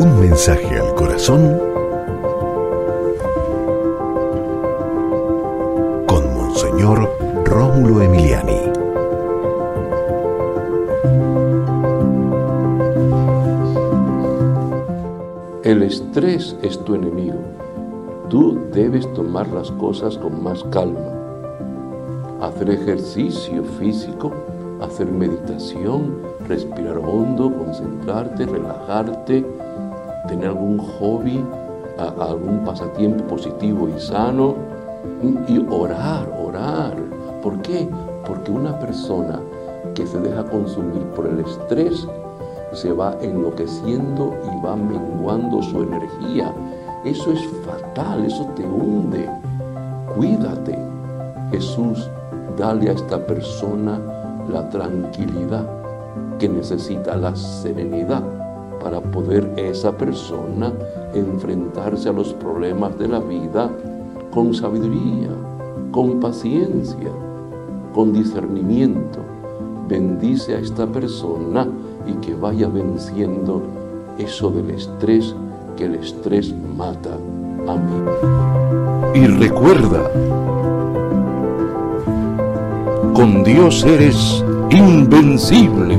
Un mensaje al corazón con Monseñor Rómulo Emiliani. El estrés es tu enemigo. Tú debes tomar las cosas con más calma. Hacer ejercicio físico, hacer meditación, respirar hondo, concentrarte, relajarte, tener algún hobby, algún pasatiempo positivo y sano y orar, orar. ¿Por qué? Porque una persona que se deja consumir por el estrés se va enloqueciendo y va menguando su energía. Eso es fatal, eso te hunde. Cuídate. Jesús, dale a esta persona la tranquilidad que necesita, la serenidad para poder esa persona enfrentarse a los problemas de la vida con sabiduría, con paciencia, con discernimiento. Bendice a esta persona y que vaya venciendo eso del estrés, que el estrés mata. Amén. Y recuerda, con Dios eres invencible.